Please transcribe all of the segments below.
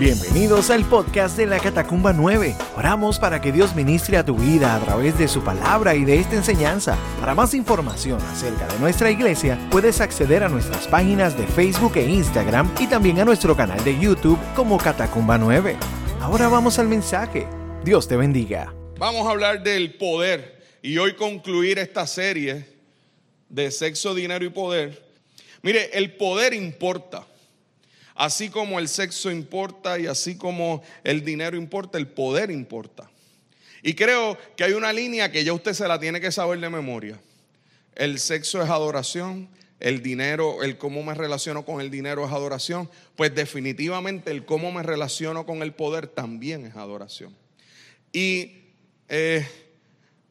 Bienvenidos al podcast de la Catacumba 9. Oramos para que Dios ministre a tu vida a través de su palabra y de esta enseñanza. Para más información acerca de nuestra iglesia, puedes acceder a nuestras páginas de Facebook e Instagram y también a nuestro canal de YouTube como Catacumba 9. Ahora vamos al mensaje. Dios te bendiga. Vamos a hablar del poder y hoy concluir esta serie de sexo, dinero y poder. Mire, el poder importa. Así como el sexo importa y así como el dinero importa, el poder importa. Y creo que hay una línea que ya usted se la tiene que saber de memoria. El sexo es adoración, el dinero, el cómo me relaciono con el dinero es adoración. Pues definitivamente el cómo me relaciono con el poder también es adoración. Y eh,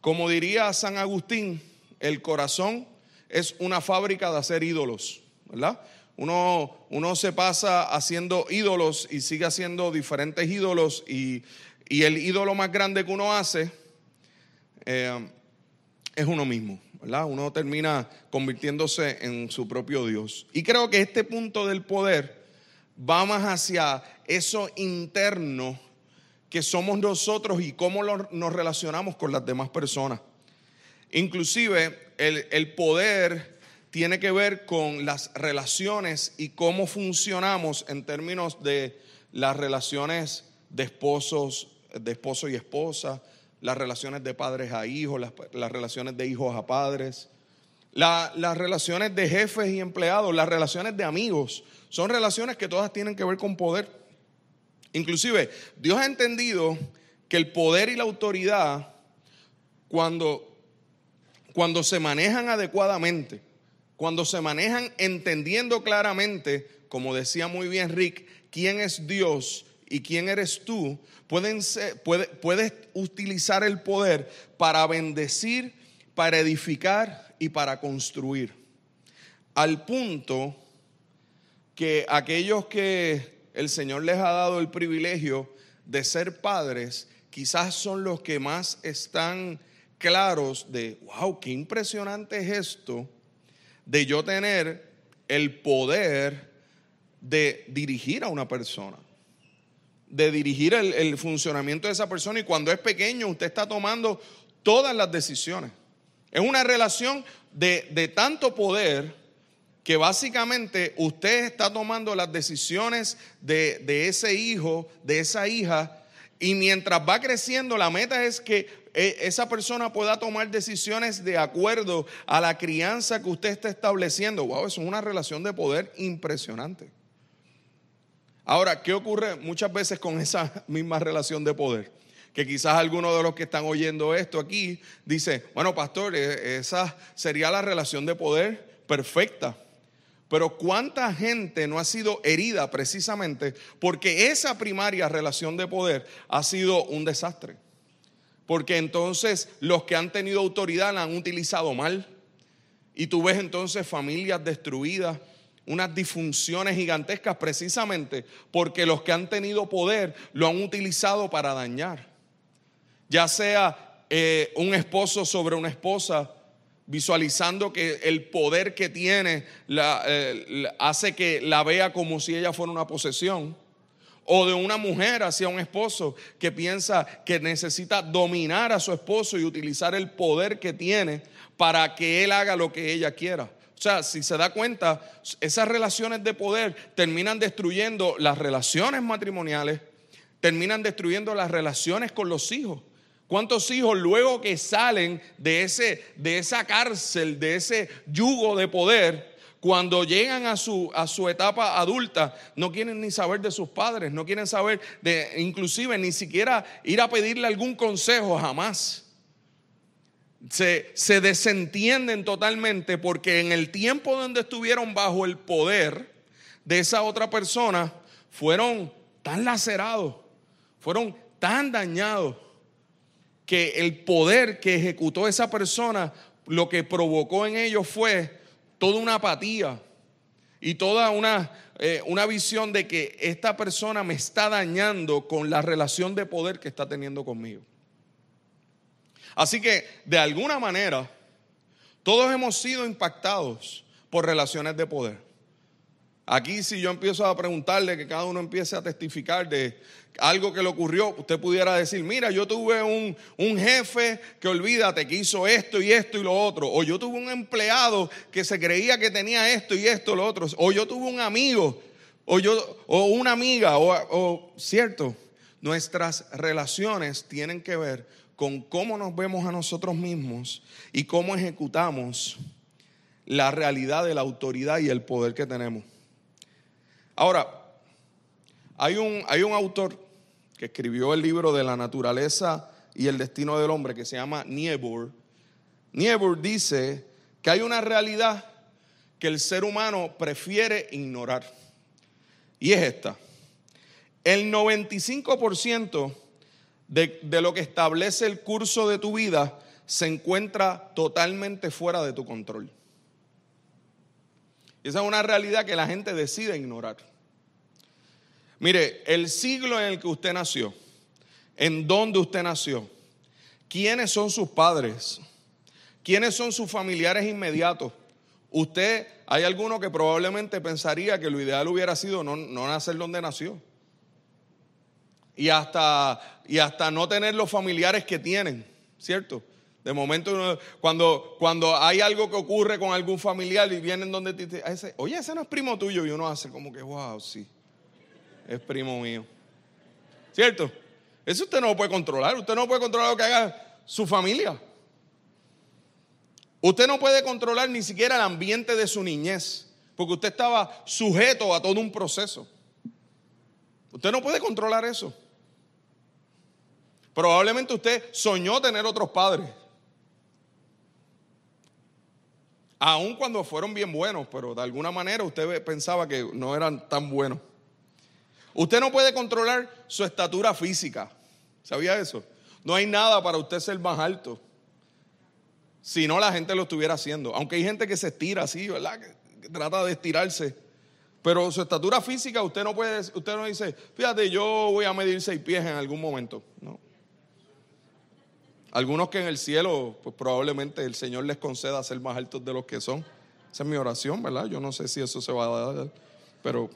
como diría San Agustín, el corazón es una fábrica de hacer ídolos, ¿verdad? Uno, uno se pasa haciendo ídolos y sigue haciendo diferentes ídolos y, el ídolo más grande que uno hace eh, es uno mismo, ¿verdad? Uno termina convirtiéndose en su propio Dios. Y creo que este punto del poder va más hacia eso interno que somos nosotros y cómo nos relacionamos con las demás personas. Inclusive el, el poder tiene que ver con las relaciones y cómo funcionamos en términos de las relaciones de esposos, de esposo y esposa, las relaciones de padres a hijos, las, relaciones de hijos a padres, las relaciones de jefes y empleados, las relaciones de amigos. Son relaciones que todas tienen que ver con poder. Inclusive, Dios ha entendido que el poder y la autoridad, cuando, cuando se manejan adecuadamente, cuando se manejan entendiendo claramente, como decía muy bien Rick, quién es Dios y quién eres tú, pueden puedes utilizar el poder para bendecir, para edificar y para construir. Al punto que aquellos que el Señor les ha dado el privilegio de ser padres, quizás son los que más están claros de, wow, qué impresionante es esto de yo tener el poder de dirigir a una persona, de dirigir el, funcionamiento de esa persona y cuando es pequeño usted está tomando todas las decisiones. Es una relación de, tanto poder que básicamente usted está tomando las decisiones de, de, ese hijo, de esa hija, y mientras va creciendo, la meta es que e, esa persona pueda tomar decisiones de acuerdo a la crianza que usted está estableciendo. Wow, eso es una relación de poder impresionante. Ahora, ¿qué ocurre muchas veces con esa misma relación de poder? Que quizás algunos de los que están oyendo esto aquí dice, bueno, pastor, e, esa sería la relación de poder perfecta. Pero cuánta gente no ha sido herida precisamente porque esa primaria relación de poder ha sido un desastre. Porque entonces los que han tenido autoridad la han utilizado mal. Y tú ves entonces familias destruidas, unas disfunciones gigantescas precisamente porque los que han tenido poder lo han utilizado para dañar. Ya sea eh, un esposo sobre una esposa, visualizando que el poder que tiene eh, hace que la vea como si ella fuera una posesión o de una mujer hacia un esposo que piensa que necesita dominar a su esposo y utilizar el poder que tiene para que él haga lo que ella quiera. O sea, si se da cuenta, esas relaciones de poder terminan destruyendo las relaciones matrimoniales, terminan destruyendo las relaciones con los hijos. ¿Cuántos hijos luego que salen de, ese, de esa cárcel, de ese yugo de poder, cuando llegan a su, a su etapa adulta, no quieren ni saber de sus padres, no quieren saber de, inclusive ni siquiera ir a pedirle algún consejo, jamás. Se, se desentienden totalmente porque en el tiempo donde estuvieron bajo el poder de esa otra persona, fueron tan lacerados, fueron tan dañados, que el poder que ejecutó esa persona, lo que provocó en ellos fue toda una apatía y toda una, eh, una visión de que esta persona me está dañando con la relación de poder que está teniendo conmigo. Así que, de alguna manera, todos hemos sido impactados por relaciones de poder. Aquí si yo empiezo a preguntarle, que cada uno empiece a testificar de algo que le ocurrió, usted pudiera decir, mira, yo tuve un, un, jefe que olvídate que hizo esto y esto y lo otro, o yo tuve un empleado que se creía que tenía esto y esto y lo otro, o yo tuve un amigo, o, yo, o una amiga, o, o cierto, nuestras relaciones tienen que ver con cómo nos vemos a nosotros mismos y cómo ejecutamos la realidad de la autoridad y el poder que tenemos. Ahora, hay un, hay un autor que escribió el libro de la naturaleza y el destino del hombre que se llama Niebuhr. Niebuhr dice que hay una realidad que el ser humano prefiere ignorar. Y es esta. El 95% de, de, lo que establece el curso de tu vida se encuentra totalmente fuera de tu control. Esa es una realidad que la gente decide ignorar. Mire, el siglo en el que usted nació, en donde usted nació, quiénes son sus padres, quiénes son sus familiares inmediatos. Usted, hay alguno que probablemente pensaría que lo ideal hubiera sido no, no nacer donde nació. Y hasta, y hasta no tener los familiares que tienen, ¿cierto? De momento, cuando, cuando hay algo que ocurre con algún familiar y vienen donde te dicen, oye, ese no es primo tuyo, y uno hace como que, wow, sí, es primo mío. ¿Cierto? Eso usted no lo puede controlar. Usted no puede controlar lo que haga su familia. Usted no puede controlar ni siquiera el ambiente de su niñez, porque usted estaba sujeto a todo un proceso. Usted no puede controlar eso. Probablemente usted soñó tener otros padres. Aun cuando fueron bien buenos, pero de alguna manera usted pensaba que no eran tan buenos. Usted no puede controlar su estatura física. ¿Sabía eso? No hay nada para usted ser más alto. Si no, la gente lo estuviera haciendo. Aunque hay gente que se estira así, ¿verdad? Que, trata de estirarse. Pero su estatura física, usted no puede, usted no dice, fíjate, yo voy a medir seis pies en algún momento. No. Algunos que en el cielo, pues probablemente el Señor les conceda ser más altos de los que son. Esa es mi oración, ¿verdad? Yo no sé si eso se va a dar, pero...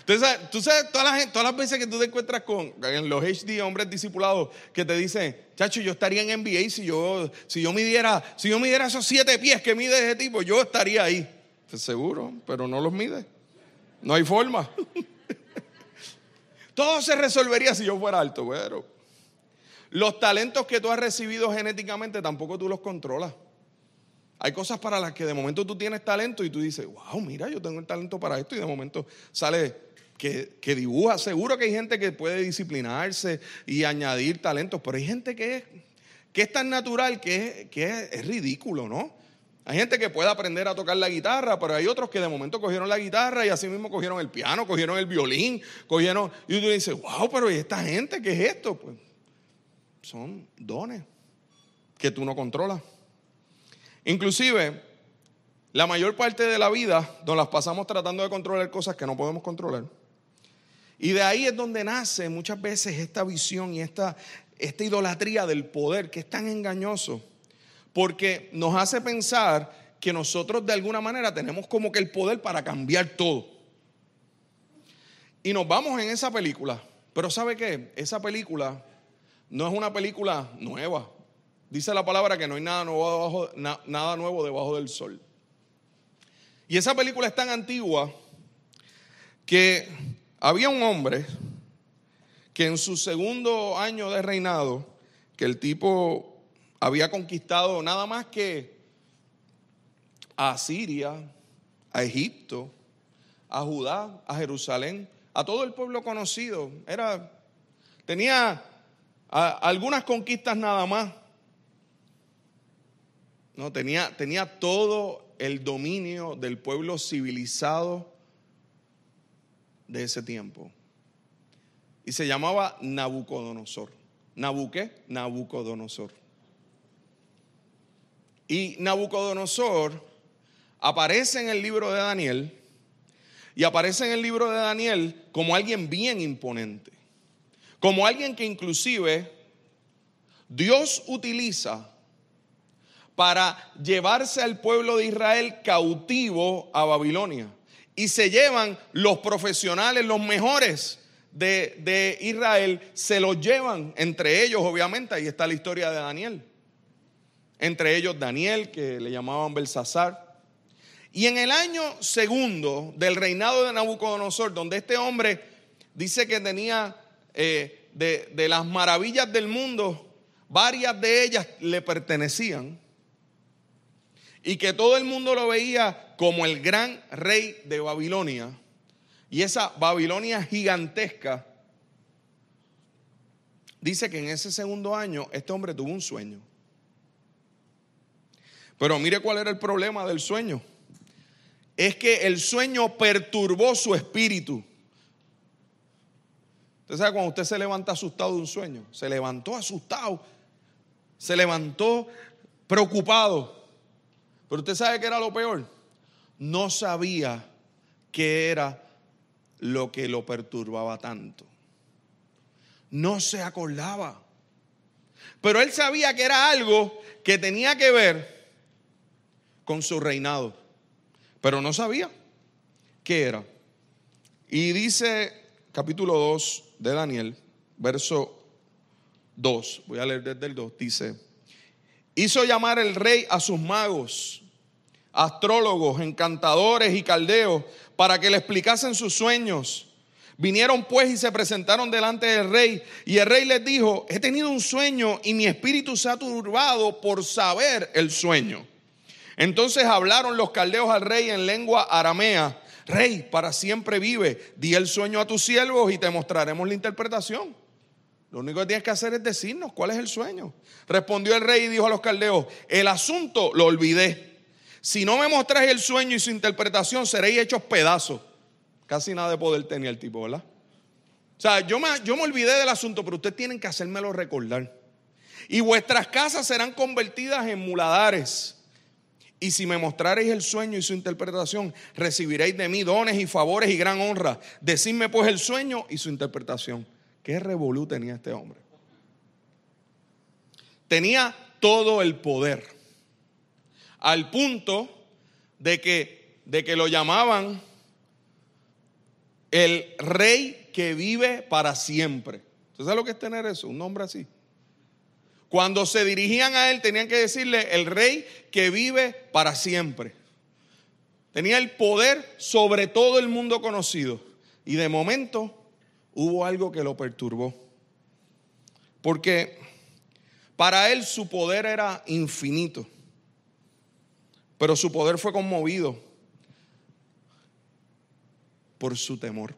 Entonces, tú sabes, todas las, veces que tú te encuentras con en los HD hombres discipulados que te dicen, chacho, yo estaría en NBA si yo, si yo midiera, si yo midiera esos siete pies que mide ese tipo, yo estaría ahí. Pues seguro, pero no los mide. No hay forma. Todo se resolvería si yo fuera alto, pero los talentos que tú has recibido genéticamente tampoco tú los controlas. Hay cosas para las que de momento tú tienes talento y tú dices, wow, mira, yo tengo el talento para esto y de momento sale que, dibuja. Seguro que hay gente que puede disciplinarse y añadir talentos, pero hay gente que es, que es tan natural que, es, que es, ridículo, ¿no? Hay gente que puede aprender a tocar la guitarra, pero hay otros que de momento cogieron la guitarra y así mismo cogieron el piano, cogieron el violín, cogieron... Y tú dices, wow, pero ¿y esta gente qué es esto? Pues son dones que tú no controlas. Inclusive, la mayor parte de la vida nos las pasamos tratando de controlar cosas que no podemos controlar. Y de ahí es donde nace muchas veces esta visión y esta, esta idolatría del poder que es tan engañoso. Porque nos hace pensar que nosotros de alguna manera tenemos como que el poder para cambiar todo. Y nos vamos en esa película. Pero ¿sabe qué? Esa película no es una película nueva. Dice la palabra que no hay nada nuevo debajo, nada nuevo debajo del sol. Y esa película es tan antigua que había un hombre que en su segundo año de reinado, que el tipo había conquistado nada más que a Siria, a Egipto, a Judá, a Jerusalén, a todo el pueblo conocido. Era, tenía algunas conquistas nada más. No, tenía, tenía todo el dominio del pueblo civilizado de ese tiempo. Y se llamaba Nabucodonosor. ¿Nabuqué? Nabucodonosor. Y Nabucodonosor aparece en el libro de Daniel y aparece en el libro de Daniel como alguien bien imponente. Como alguien que inclusive Dios utiliza para llevarse al pueblo de Israel cautivo a Babilonia. Y se llevan los profesionales, los mejores de, de Israel, se los llevan, entre ellos obviamente, ahí está la historia de Daniel. Entre ellos Daniel, que le llamaban Belsasar. Y en el año segundo del reinado de Nabucodonosor, donde este hombre dice que tenía eh, de, de las maravillas del mundo, varias de ellas le pertenecían y que todo el mundo lo veía como el gran rey de Babilonia. Y esa Babilonia gigantesca, dice que en ese segundo año este hombre tuvo un sueño. Pero mire cuál era el problema del sueño. Es que el sueño perturbó su espíritu. Usted sabe cuando usted se levanta asustado de un sueño, se levantó asustado, se levantó preocupado. Pero usted sabe que era lo peor. No sabía qué era lo que lo perturbaba tanto. No se acordaba. Pero él sabía que era algo que tenía que ver con su reinado. Pero no sabía qué era. Y dice capítulo 2 de Daniel, verso 2, voy a leer desde el 2, dice, Hizo llamar el rey a sus magos, astrólogos, encantadores y caldeos para que le explicasen sus sueños. Vinieron pues y se presentaron delante del rey y el rey les dijo, he tenido un sueño y mi espíritu se ha turbado por saber el sueño. Entonces hablaron los caldeos al rey en lengua aramea, rey, para siempre vive, di el sueño a tus siervos y te mostraremos la interpretación. Lo único que tienes que hacer es decirnos cuál es el sueño. Respondió el rey y dijo a los caldeos, el asunto lo olvidé. Si no me mostráis el sueño y su interpretación, seréis hechos pedazos. Casi nada de poder tenía el tipo, ¿verdad? O sea, yo me, yo me olvidé del asunto, pero ustedes tienen que hacérmelo recordar. Y vuestras casas serán convertidas en muladares. Y si me mostraréis el sueño y su interpretación, recibiréis de mí dones y favores y gran honra. Decidme pues el sueño y su interpretación. ¿Qué revolú tenía este hombre? Tenía todo el poder. Al punto de que, de que lo llamaban el rey que vive para siempre. ¿Usted sabe lo que es tener eso? Un nombre así. Cuando se dirigían a él tenían que decirle el rey que vive para siempre. Tenía el poder sobre todo el mundo conocido. Y de momento hubo algo que lo perturbó. Porque para él su poder era infinito, pero su poder fue conmovido por su temor.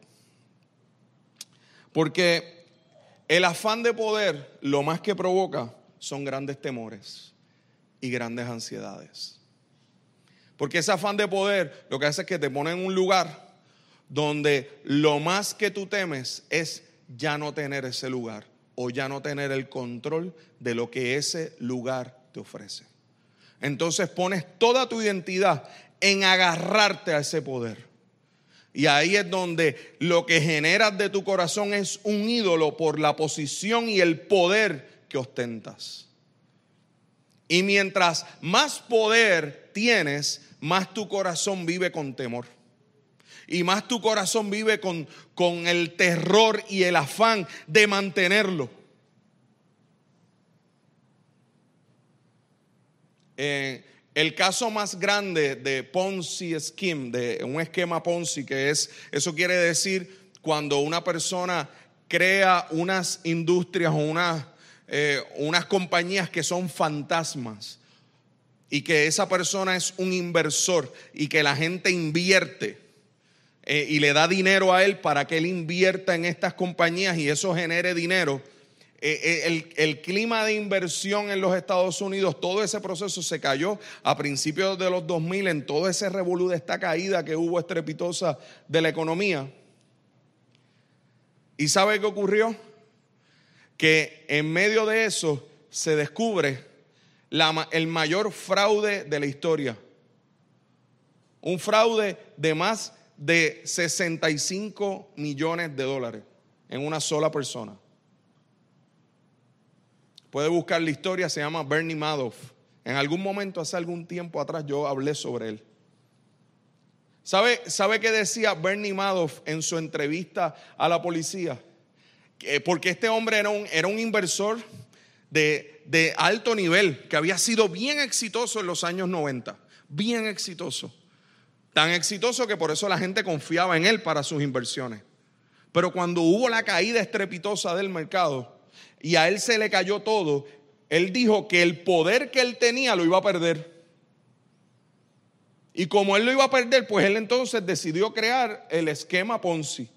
Porque el afán de poder lo más que provoca son grandes temores y grandes ansiedades. Porque ese afán de poder lo que hace es que te pone en un lugar donde lo más que tú temes es ya no tener ese lugar o ya no tener el control de lo que ese lugar te ofrece. Entonces pones toda tu identidad en agarrarte a ese poder. Y ahí es donde lo que generas de tu corazón es un ídolo por la posición y el poder que ostentas. Y mientras más poder tienes, más tu corazón vive con temor y más tu corazón vive con, con el terror y el afán de mantenerlo. Eh, el caso más grande de Ponzi Scheme, de un esquema Ponzi, que es, eso quiere decir cuando una persona crea unas industrias o unas, eh, unas compañías que son fantasmas y que esa persona es un inversor y que la gente invierte eh, y le da dinero a él para que él invierta en estas compañías y eso genere dinero. Eh, el, el, clima de inversión en los Estados Unidos, todo ese proceso se cayó a principios de los 2000 en todo ese revolú de esta caída que hubo estrepitosa de la economía. ¿Y sabe qué ocurrió? Que en medio de eso se descubre el mayor fraude de la historia. Un fraude de más de 65 millones de dólares en una sola persona. Puede buscar la historia, se llama Bernie Madoff. En algún momento, hace algún tiempo atrás, yo hablé sobre él. ¿Sabe, ¿Sabe qué decía Bernie Madoff en su entrevista a la policía? Porque este hombre era un, era un inversor de, de alto nivel, que había sido bien exitoso en los años 90, bien exitoso. Tan exitoso que por eso la gente confiaba en él para sus inversiones. Pero cuando hubo la caída estrepitosa del mercado y a él se le cayó todo, él dijo que el poder que él tenía lo iba a perder. Y como él lo iba a perder, pues él entonces decidió crear el esquema Ponzi.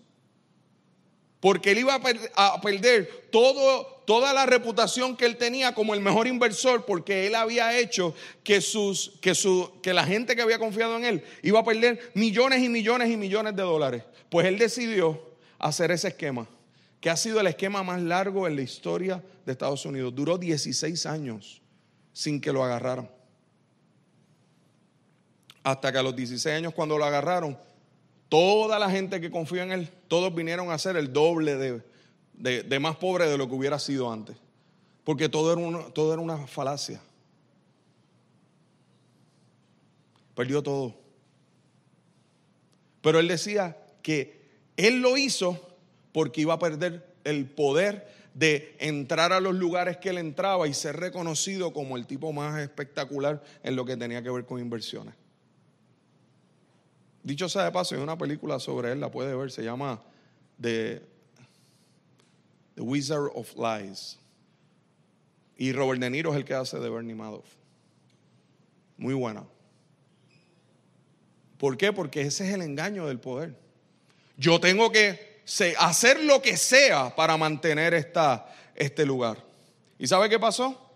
Porque él iba a perder toda la reputación que él tenía como el mejor inversor, porque él había hecho que, sus, que, su, que la gente que había confiado en él iba a perder millones y millones y millones de dólares. Pues él decidió hacer ese esquema que ha sido el esquema más largo en la historia de Estados Unidos. Duró 16 años sin que lo agarraran. Hasta que a los 16 años cuando lo agarraron, toda la gente que confió en él, todos vinieron a ser el doble de, más pobre de lo que hubiera sido antes. Porque todo era, una, todo era una falacia. Perdió todo. Pero él decía que él lo hizo porque iba a perder el poder de entrar a los lugares que él entraba y ser reconocido como el tipo más espectacular en lo que tenía que ver con inversiones. Dicho sea de paso, hay una película sobre él, la puede ver, se llama The, The Wizard of Lies. Y Robert De Niro es el que hace de Bernie Madoff. Muy buena. ¿Por qué? Porque ese es el engaño del poder. Yo tengo que hacer lo que sea para mantener esta, este lugar. ¿Y sabe qué pasó?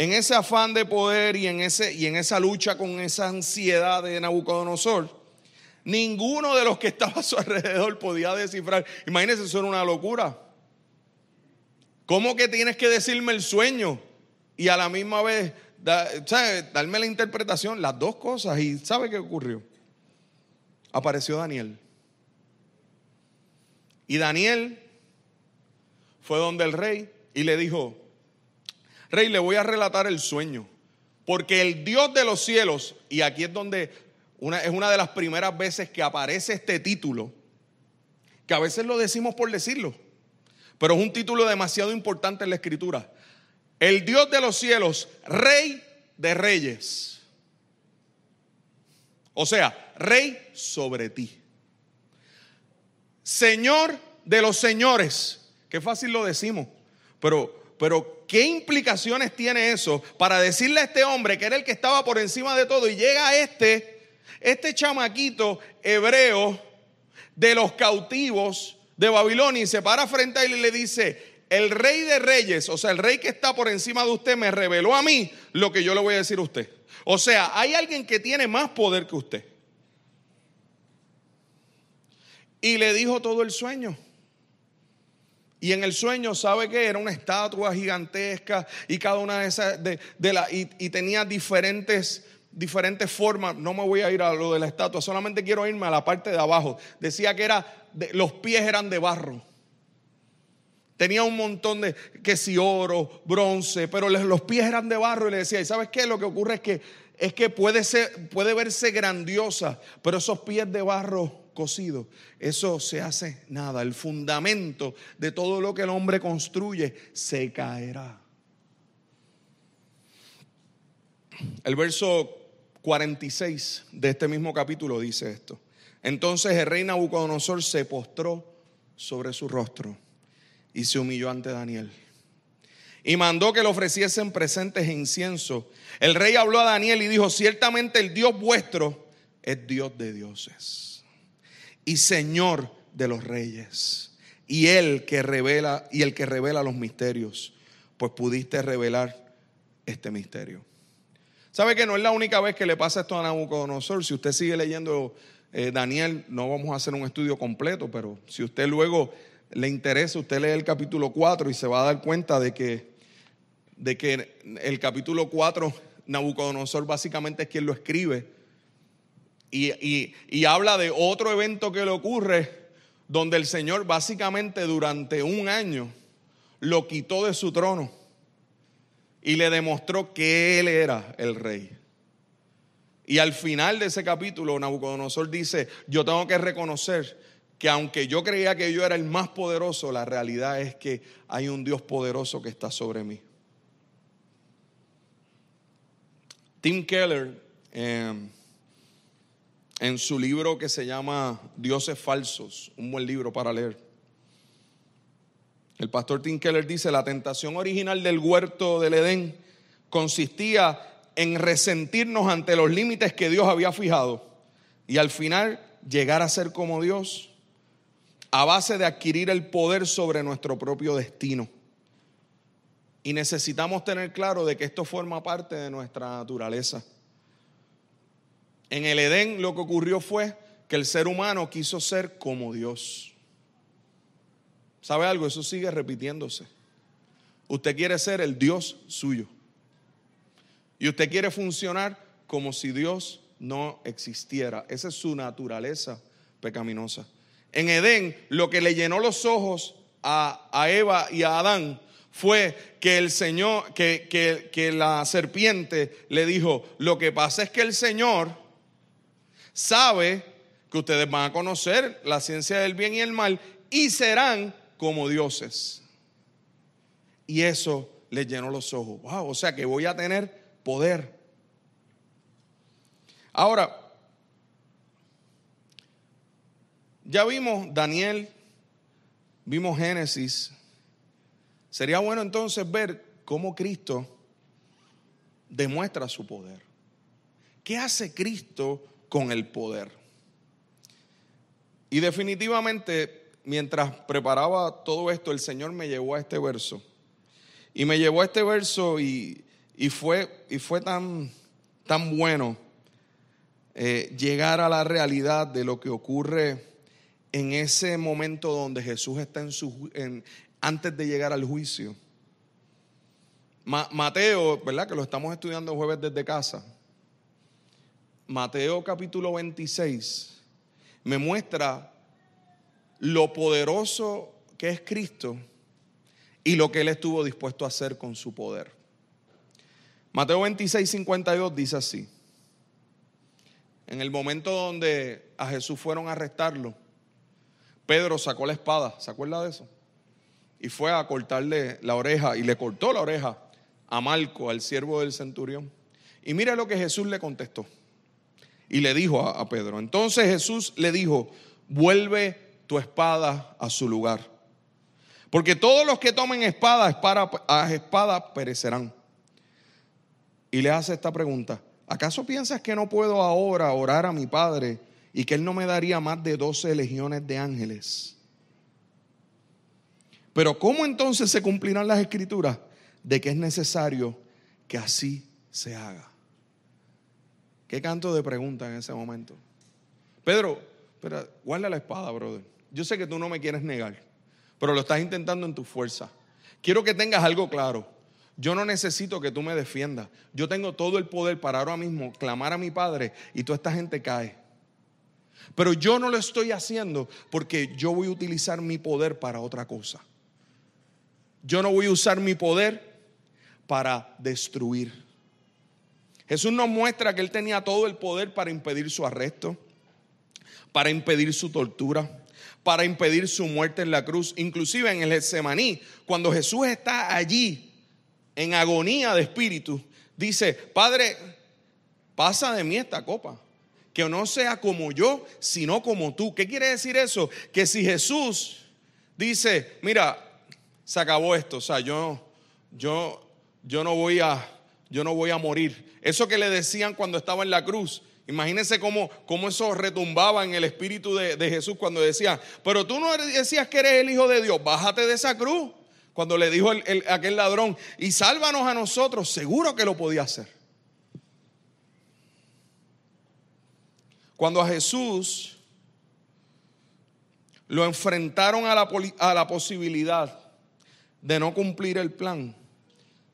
En ese afán de poder y en, ese, y en esa lucha con esa ansiedad de Nabucodonosor, ninguno de los que estaba a su alrededor podía descifrar. Imagínense, eso era una locura. ¿Cómo que tienes que decirme el sueño y a la misma vez darme la interpretación? Las dos cosas. ¿Y sabe qué ocurrió? Apareció Daniel. Y Daniel fue donde el rey y le dijo, rey, le voy a relatar el sueño, porque el Dios de los cielos, y aquí es donde es una de las primeras veces que aparece este título, que a veces lo decimos por decirlo, pero es un título demasiado importante en la escritura. El Dios de los cielos, rey de reyes. O sea, rey sobre ti. Señor de los señores. Qué fácil lo decimos, pero, pero ¿qué implicaciones tiene eso para decirle a este hombre que era el que estaba por encima de todo y llega este, este chamaquito hebreo de los cautivos de Babilonia y se para frente a él y le dice, el rey de reyes, o sea, el rey que está por encima de usted me reveló a mí lo que yo le voy a decir a usted. O sea, hay alguien que tiene más poder que usted. Y le dijo todo el sueño. Y en el sueño, ¿sabe que Era una estatua gigantesca y cada una de esas, de, la, y, tenía diferentes, diferentes formas. No me voy a ir a lo de la estatua, solamente quiero irme a la parte de abajo. Decía que era, los pies eran de barro. Tenía un montón de, que si oro, bronce, pero los pies eran de barro y le decía, ¿y sabes qué? Lo que ocurre es que, es que puede, ser, puede verse grandiosa, pero esos pies de barro cocido, eso se hace nada. El fundamento de todo lo que el hombre construye se caerá. El verso 46 de este mismo capítulo dice esto. Entonces el rey Nabucodonosor se postró sobre su rostro y se humilló ante Daniel. Y mandó que le ofreciesen presentes e incienso. El rey habló a Daniel y dijo, ciertamente el Dios vuestro es Dios de dioses y Señor de los reyes. Y él que revela y el que revela los misterios, pues pudiste revelar este misterio. ¿Sabe que no es la única vez que le pasa esto a Nabucodonosor? Si usted sigue leyendo eh, Daniel, no vamos a hacer un estudio completo, pero si usted luego le interesa, usted lee el capítulo 4 y se va a dar cuenta de que, de que el capítulo 4, Nabucodonosor básicamente es quien lo escribe y, habla de otro evento que le ocurre donde el Señor básicamente durante un año lo quitó de su trono y le demostró que él era el rey. Y al final de ese capítulo, Nabucodonosor dice, yo tengo que reconocer que aunque yo creía que yo era el más poderoso, la realidad es que hay un Dios poderoso que está sobre mí. Tim Keller, em, en su libro que se llama Dioses Falsos, un buen libro para leer, el pastor Tim Keller dice, la tentación original del huerto del Edén consistía en resentirnos ante los límites que Dios había fijado y al final llegar a ser como Dios a base de adquirir el poder sobre nuestro propio destino. Y necesitamos tener claro de que esto forma parte de nuestra naturaleza. En el Edén lo que ocurrió fue que el ser humano quiso ser como Dios. ¿Sabe algo? Eso sigue repitiéndose. Usted quiere ser el Dios suyo. Y usted quiere funcionar como si Dios no existiera. Esa es su naturaleza pecaminosa. En Edén, lo que le llenó los ojos a, Eva y a Adán fue que el Señor, que, que, la serpiente le dijo, lo que pasa es que el Señor sabe que ustedes van a conocer la ciencia del bien y el mal y serán como dioses. Y eso le llenó los ojos. Wow, o sea que voy a tener poder. Ahora, Ya vimos Daniel, vimos Génesis. Sería bueno entonces ver cómo Cristo demuestra su poder. ¿Qué hace Cristo con el poder? Y definitivamente, mientras preparaba todo esto, el Señor me llevó a este verso. Y me llevó a este verso y, fue, y fue tan, tan bueno eh, llegar a la realidad de lo que ocurre en ese momento donde Jesús está en su, antes de llegar al juicio. Mateo, ¿verdad? Que lo estamos estudiando jueves desde casa. Mateo capítulo 26 me muestra lo poderoso que es Cristo y lo que Él estuvo dispuesto a hacer con su poder. Mateo 26, 52 dice así. En el momento donde a Jesús fueron a arrestarlo, Pedro sacó la espada, ¿se acuerda de eso? Y fue a cortarle la oreja y le cortó la oreja a Marco, al siervo del centurión. Y mire lo que Jesús le contestó. Y le dijo a, Pedro. Entonces Jesús le dijo, vuelve tu espada a su lugar. Porque todos los que tomen espada, espada a espada perecerán. Y le hace esta pregunta. ¿Acaso piensas que no puedo ahora orar a mi Padre y que Él no me daría más de 12 legiones de ángeles. Pero ¿cómo entonces se cumplirán las escrituras de que es necesario que así se haga? ¿Qué canto de pregunta en ese momento? Pedro, pero guarda la espada, brother. Yo sé que tú no me quieres negar, pero lo estás intentando en tu fuerza. Quiero que tengas algo claro. Yo no necesito que tú me defiendas. Yo tengo todo el poder para ahora mismo clamar a mi Padre y toda esta gente cae. Pero yo no lo estoy haciendo porque yo voy a utilizar mi poder para otra cosa. Yo no voy a usar mi poder para destruir. Jesús nos muestra que él tenía todo el poder para impedir su arresto, para impedir su tortura, para impedir su muerte en la cruz. Inclusive en el Getsemaní, cuando Jesús está allí en agonía de espíritu, dice, Padre, pasa de mí esta copa que no sea como yo, sino como tú. ¿Qué quiere decir eso? Que si Jesús dice, mira, se acabó esto, o sea, yo, yo, yo no voy a, yo no voy a morir. Eso que le decían cuando estaba en la cruz, Imagínense cómo, cómo, eso retumbaba en el espíritu de, Jesús cuando decía, pero tú no decías que eres el Hijo de Dios, bájate de esa cruz. Cuando le dijo aquel ladrón, y sálvanos a nosotros, seguro que lo podía hacer. Cuando a Jesús lo enfrentaron a la, a la posibilidad de no cumplir el plan,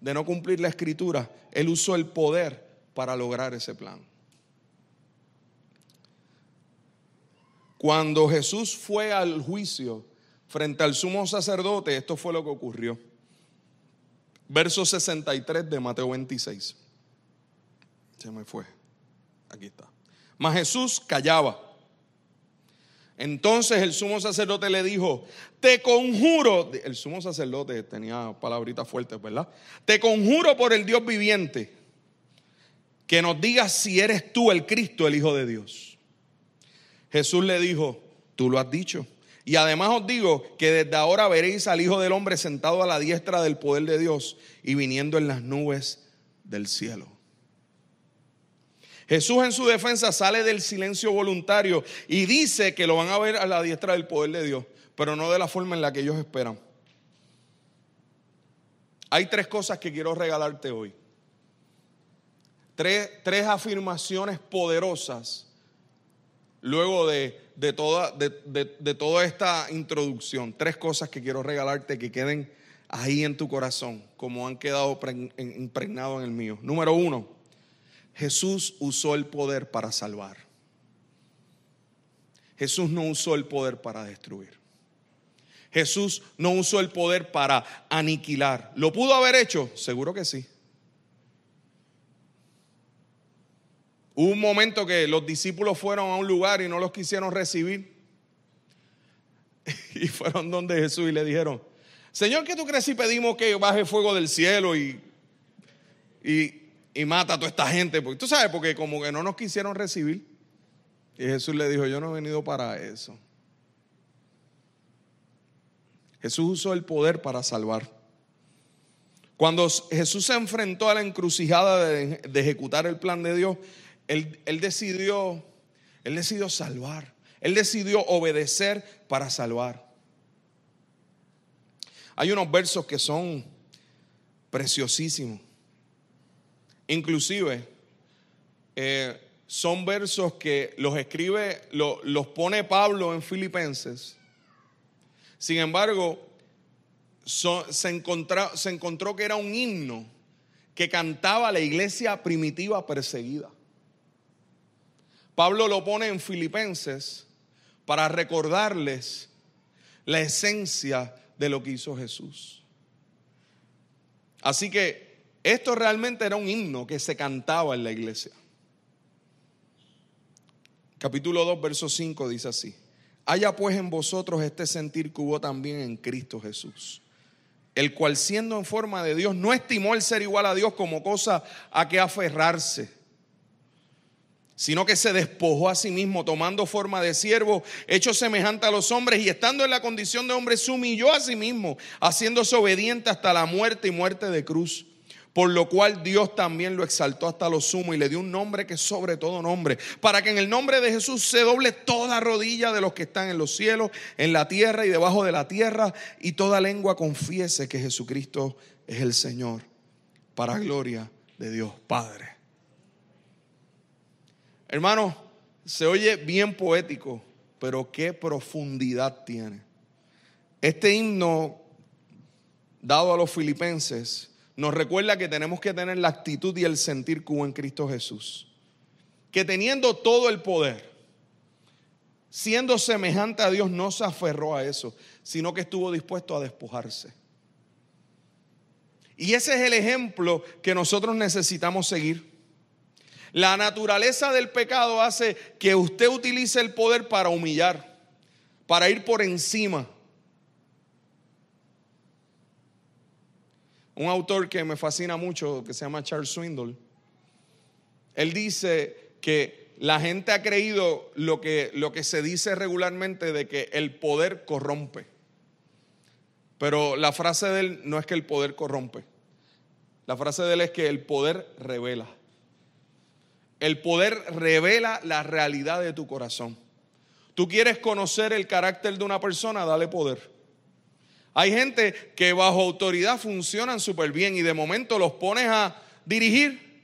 de no cumplir la escritura, él usó el poder para lograr ese plan. Cuando Jesús fue al juicio frente al sumo sacerdote, esto fue lo que ocurrió. verso 63 de Mateo 26. Se me fue. Aquí está. Mas Jesús callaba. Entonces el sumo sacerdote le dijo, te conjuro, el sumo sacerdote tenía palabritas fuertes, ¿verdad? Te conjuro por el Dios viviente, que nos digas si eres tú el Cristo, el Hijo de Dios. Jesús le dijo, tú lo has dicho. Y además os digo que desde ahora veréis al Hijo del Hombre sentado a la diestra del poder de Dios y viniendo en las nubes del cielo. Jesús en su defensa sale del silencio voluntario y dice que lo van a ver a la diestra del poder de Dios, pero no de la forma en la que ellos esperan. Hay tres cosas que quiero regalarte hoy. Tres, tres afirmaciones poderosas luego de, toda, de, toda esta introducción. Tres cosas que quiero regalarte que queden ahí en tu corazón, como han quedado impregnados en el mío. Número uno, Jesús usó el poder para salvar. Jesús no usó el poder para destruir. Jesús no usó el poder para aniquilar. ¿Lo pudo haber hecho? Seguro que sí. Hubo un momento que los discípulos fueron a un lugar y no los quisieron recibir. Y fueron donde Jesús y le dijeron, Señor, ¿qué tú crees si pedimos que baje fuego del cielo y, y y mata a toda esta gente. Porque tú sabes, porque como que no nos quisieron recibir. Y Jesús le dijo, yo no he venido para eso. Jesús usó el poder para salvar. Cuando Jesús se enfrentó a la encrucijada de, ejecutar el plan de Dios, él, él, decidió, él decidió salvar. Él decidió obedecer para salvar. Hay unos versos que son preciosísimos. Inclusive, eh, son versos que los escribe, los pone Pablo en Filipenses. Sin embargo, se encontró que era un himno que cantaba la iglesia primitiva perseguida. Pablo lo pone en Filipenses para recordarles la esencia de lo que hizo Jesús. Así que esto realmente era un himno que se cantaba en la iglesia. Capítulo 2, verso 5 dice así. Haya pues en vosotros este sentir que hubo también en Cristo Jesús, el cual siendo en forma de Dios no estimó el ser igual a Dios como cosa a que aferrarse, sino que se despojó a sí mismo tomando forma de siervo, hecho semejante a los hombres y estando en la condición de hombre, se humilló a sí mismo, haciéndose obediente hasta la muerte y muerte de cruz por lo cual Dios también lo exaltó hasta lo sumo y le dio un nombre que sobre todo nombre, para que en el nombre de Jesús se doble toda rodilla de los que están en los cielos, en la tierra y debajo de la tierra, y toda lengua confiese que Jesucristo es el Señor, para gloria de Dios Padre. Hermano, se oye bien poético, pero qué profundidad tiene. Este himno dado a los filipenses nos recuerda que tenemos que tener la actitud y el sentir que en Cristo Jesús. Que teniendo todo el poder, siendo semejante a Dios, no se aferró a eso, sino que estuvo dispuesto a despojarse. Y ese es el ejemplo que nosotros necesitamos seguir. La naturaleza del pecado hace que usted utilice el poder para humillar, para ir por encima un autor que me fascina mucho, que se llama Charles Swindoll, él dice que la gente ha creído lo que, lo que se dice regularmente de que el poder corrompe. Pero la frase de él no es que el poder corrompe. La frase de él es que el poder revela. El poder revela la realidad de tu corazón. Tú quieres conocer el carácter de una persona, dale poder. Hay gente que bajo autoridad funcionan súper bien y de momento los pones a dirigir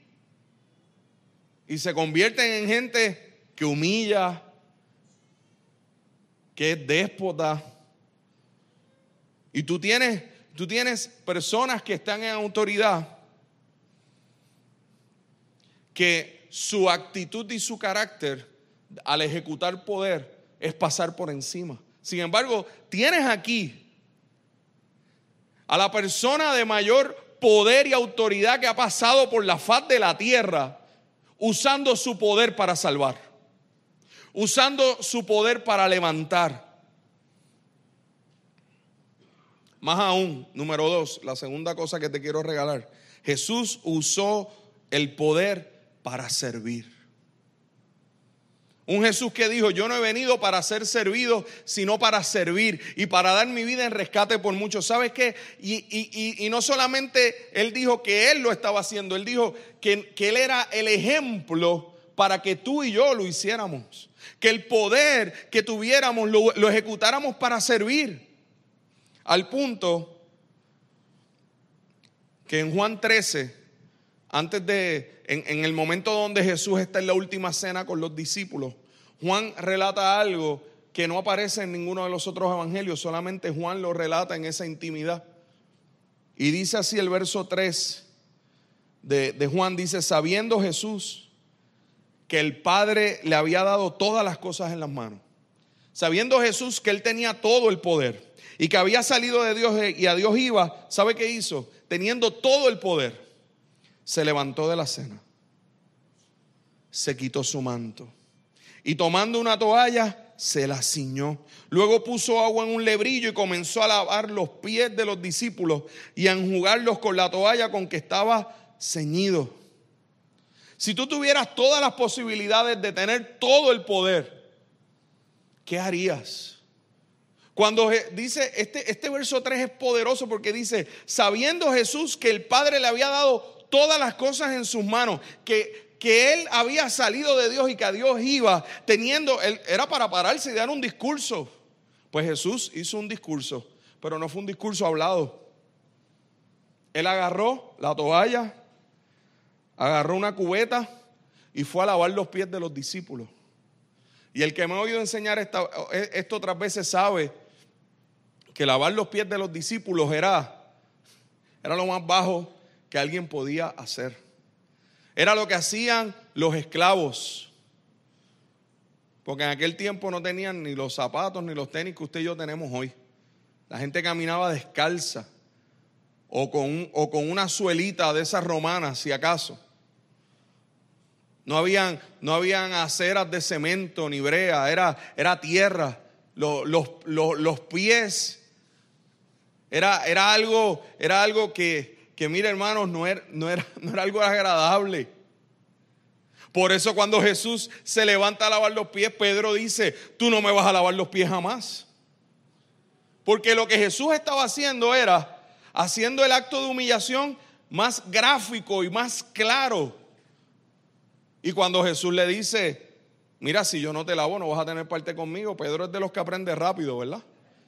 y se convierten en gente que humilla, que es déspota. Y tú tienes, tú tienes personas que están en autoridad que su actitud y su carácter al ejecutar poder es pasar por encima. Sin embargo, tienes aquí a la persona de mayor poder y autoridad que ha pasado por la faz de la tierra usando su poder para salvar, usando su poder para levantar. Más aún, número dos, la segunda cosa que te quiero regalar. Jesús usó el poder para servir. Un Jesús que dijo, yo no he venido para ser servido, sino para servir y para dar mi vida en rescate por muchos. ¿Sabes qué? Y, no solamente Él dijo que Él lo estaba haciendo, Él dijo que, Él era el ejemplo para que tú y yo lo hiciéramos. Que el poder que tuviéramos lo, lo ejecutáramos para servir. Al punto que en Juan 13, antes de, en, el momento donde Jesús está en la última cena con los discípulos, Juan relata algo que no aparece en ninguno de los otros evangelios, solamente Juan lo relata en esa intimidad. Y dice así el verso 3 de, de Juan, dice, sabiendo Jesús que el Padre le había dado todas las cosas en las manos, sabiendo Jesús que él tenía todo el poder y que había salido de Dios y a Dios iba, ¿sabe qué hizo? Teniendo todo el poder se levantó de la cena, se quitó su manto y tomando una toalla se la ciñó. Luego puso agua en un lebrillo y comenzó a lavar los pies de los discípulos y a enjugarlos con la toalla con que estaba ceñido. Si tú tuvieras todas las posibilidades de tener todo el poder, ¿qué harías? Cuando dice, este, este verso 3 es poderoso porque dice, sabiendo Jesús que el Padre le había dado todas las cosas en sus manos, que, que él había salido de Dios y que a Dios iba teniendo, él, era para pararse y dar un discurso. Pues Jesús hizo un discurso, pero no fue un discurso hablado. Él agarró la toalla, agarró una cubeta y fue a lavar los pies de los discípulos. Y el que me ha oído enseñar esto otras veces sabe que lavar los pies de los discípulos era, era lo más bajo que alguien podía hacer. Era lo que hacían los esclavos. Porque en aquel tiempo no tenían ni los zapatos ni los tenis que usted y yo tenemos hoy. La gente caminaba descalza o con, o con una suelita de esas romanas, si acaso. No habían, no habían aceras de cemento ni brea, era, era tierra. Los, los, los, pies era, era, algo, era algo que, que mira hermanos, no era, no, era, no era algo agradable. Por eso cuando Jesús se levanta a lavar los pies, Pedro dice, tú no me vas a lavar los pies jamás. Porque lo que Jesús estaba haciendo era haciendo el acto de humillación más gráfico y más claro. Y cuando Jesús le dice, mira, si yo no te lavo, no vas a tener parte conmigo, Pedro es de los que aprende rápido, ¿verdad?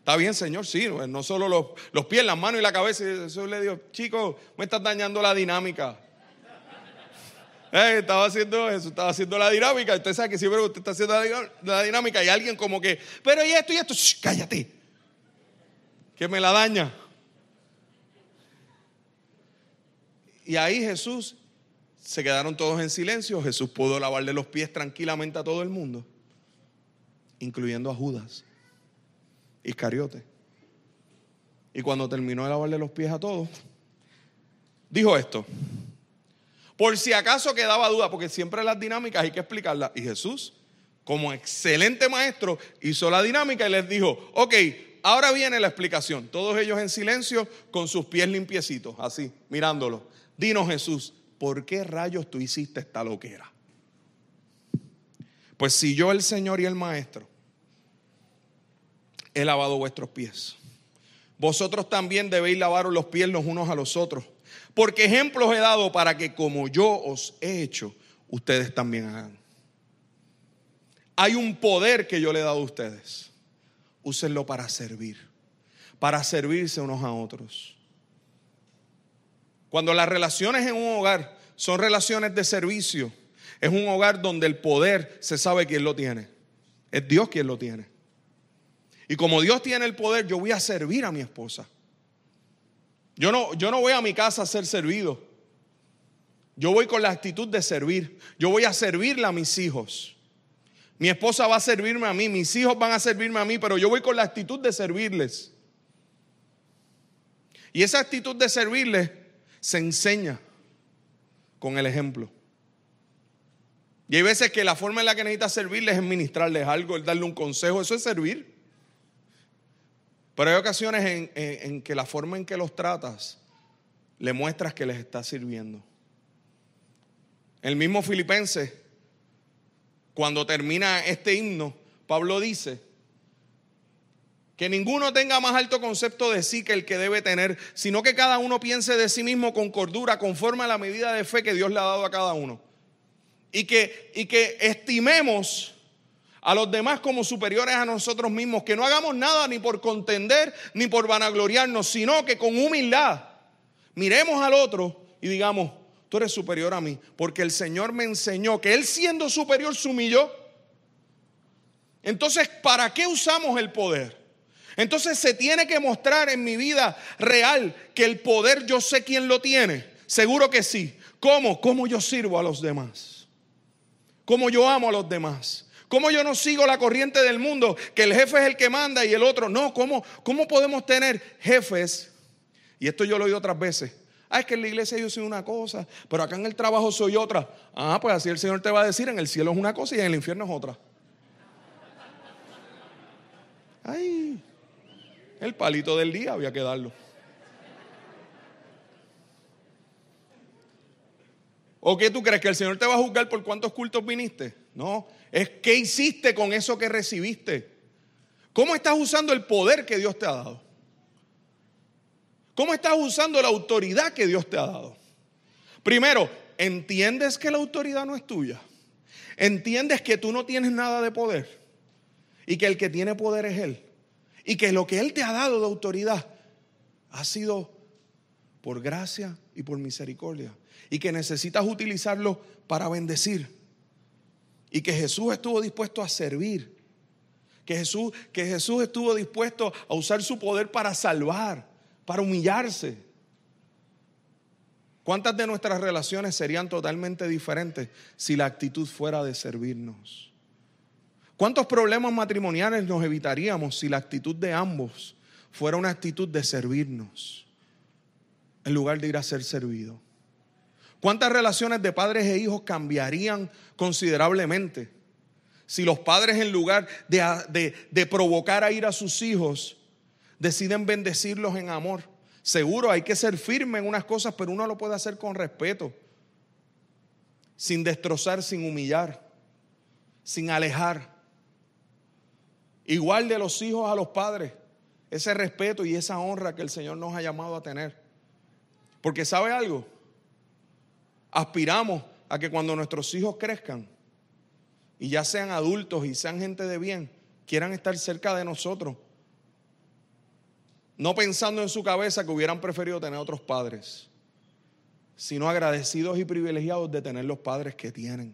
Está bien, Señor, sí, no solo los, los pies, las manos y la cabeza. Y Jesús le dijo, chicos, me estás dañando la dinámica. Eh, estaba haciendo, Jesús estaba haciendo la dinámica. Usted sabe que siempre usted está haciendo la, dinámica y alguien como que, pero y esto y esto, cállate, que me la daña. Y ahí Jesús se quedaron todos en silencio. Jesús pudo lavarle los pies tranquilamente a todo el mundo, incluyendo a Judas. Iscariote. Y cuando terminó de lavarle los pies a todos, dijo esto. Por si acaso quedaba duda, porque siempre las dinámicas hay que explicarlas. Y Jesús, como excelente maestro, hizo la dinámica y les dijo, ok, ahora viene la explicación. Todos ellos en silencio, con sus pies limpiecitos, así, mirándolo. Dinos Jesús, ¿por qué rayos tú hiciste esta loquera? Pues si yo, el Señor y el Maestro, he lavado vuestros pies. Vosotros también debéis lavaros los pies los unos a los otros. Porque ejemplos he dado para que como yo os he hecho, ustedes también hagan. Hay un poder que yo le he dado a ustedes. Úsenlo para servir, para servirse unos a otros. Cuando las relaciones en un hogar son relaciones de servicio, es un hogar donde el poder se sabe quién lo tiene. Es Dios quien lo tiene. Y como Dios tiene el poder, yo voy a servir a mi esposa. Yo no, yo no voy a mi casa a ser servido. Yo voy con la actitud de servir. Yo voy a servirle a mis hijos. Mi esposa va a servirme a mí, mis hijos van a servirme a mí, pero yo voy con la actitud de servirles. Y esa actitud de servirles se enseña con el ejemplo. Y hay veces que la forma en la que necesitas servirles es ministrarles algo, el darle un consejo, eso es servir. Pero hay ocasiones en, que la forma en que los tratas le muestras que les estás sirviendo. El mismo Filipense, cuando termina este himno, Pablo dice, que ninguno tenga más alto concepto de sí que el que debe tener, sino que cada uno piense de sí mismo con cordura, conforme a la medida de fe que Dios le ha dado a cada uno. Y que, y que estimemos a los demás como superiores a nosotros mismos, que no hagamos nada ni por contender ni por vanagloriarnos, sino que con humildad miremos al otro y digamos, tú eres superior a mí, porque el Señor me enseñó que Él siendo superior se humilló. Entonces, ¿para qué usamos el poder? Entonces se tiene que mostrar en mi vida real que el poder yo sé quién lo tiene. Seguro que sí. ¿Cómo? ¿Cómo yo sirvo a los demás? ¿Cómo yo amo a los demás? ¿Cómo yo no sigo la corriente del mundo? Que el jefe es el que manda y el otro no. ¿Cómo, cómo podemos tener jefes? Y esto yo lo oído otras veces. Ah, es que en la iglesia yo soy una cosa, pero acá en el trabajo soy otra. Ah, pues así el Señor te va a decir, en el cielo es una cosa y en el infierno es otra. Ay, el palito del día había que darlo. ¿O qué tú crees que el Señor te va a juzgar por cuántos cultos viniste? No, es qué hiciste con eso que recibiste. ¿Cómo estás usando el poder que Dios te ha dado? ¿Cómo estás usando la autoridad que Dios te ha dado? Primero, ¿entiendes que la autoridad no es tuya? ¿Entiendes que tú no tienes nada de poder? Y que el que tiene poder es Él. Y que lo que Él te ha dado de autoridad ha sido por gracia y por misericordia. Y que necesitas utilizarlo para bendecir. Y que Jesús estuvo dispuesto a servir. Que Jesús, que Jesús estuvo dispuesto a usar su poder para salvar, para humillarse. ¿Cuántas de nuestras relaciones serían totalmente diferentes si la actitud fuera de servirnos? ¿Cuántos problemas matrimoniales nos evitaríamos si la actitud de ambos fuera una actitud de servirnos en lugar de ir a ser servido? ¿Cuántas relaciones de padres e hijos cambiarían considerablemente si los padres en lugar de, de, provocar a ir a sus hijos deciden bendecirlos en amor? Seguro hay que ser firme en unas cosas, pero uno lo puede hacer con respeto, sin destrozar, sin humillar, sin alejar. Igual de los hijos a los padres. Ese respeto y esa honra que el Señor nos ha llamado a tener. Porque sabe algo, aspiramos a que cuando nuestros hijos crezcan y ya sean adultos y sean gente de bien, quieran estar cerca de nosotros. No pensando en su cabeza que hubieran preferido tener otros padres, sino agradecidos y privilegiados de tener los padres que tienen.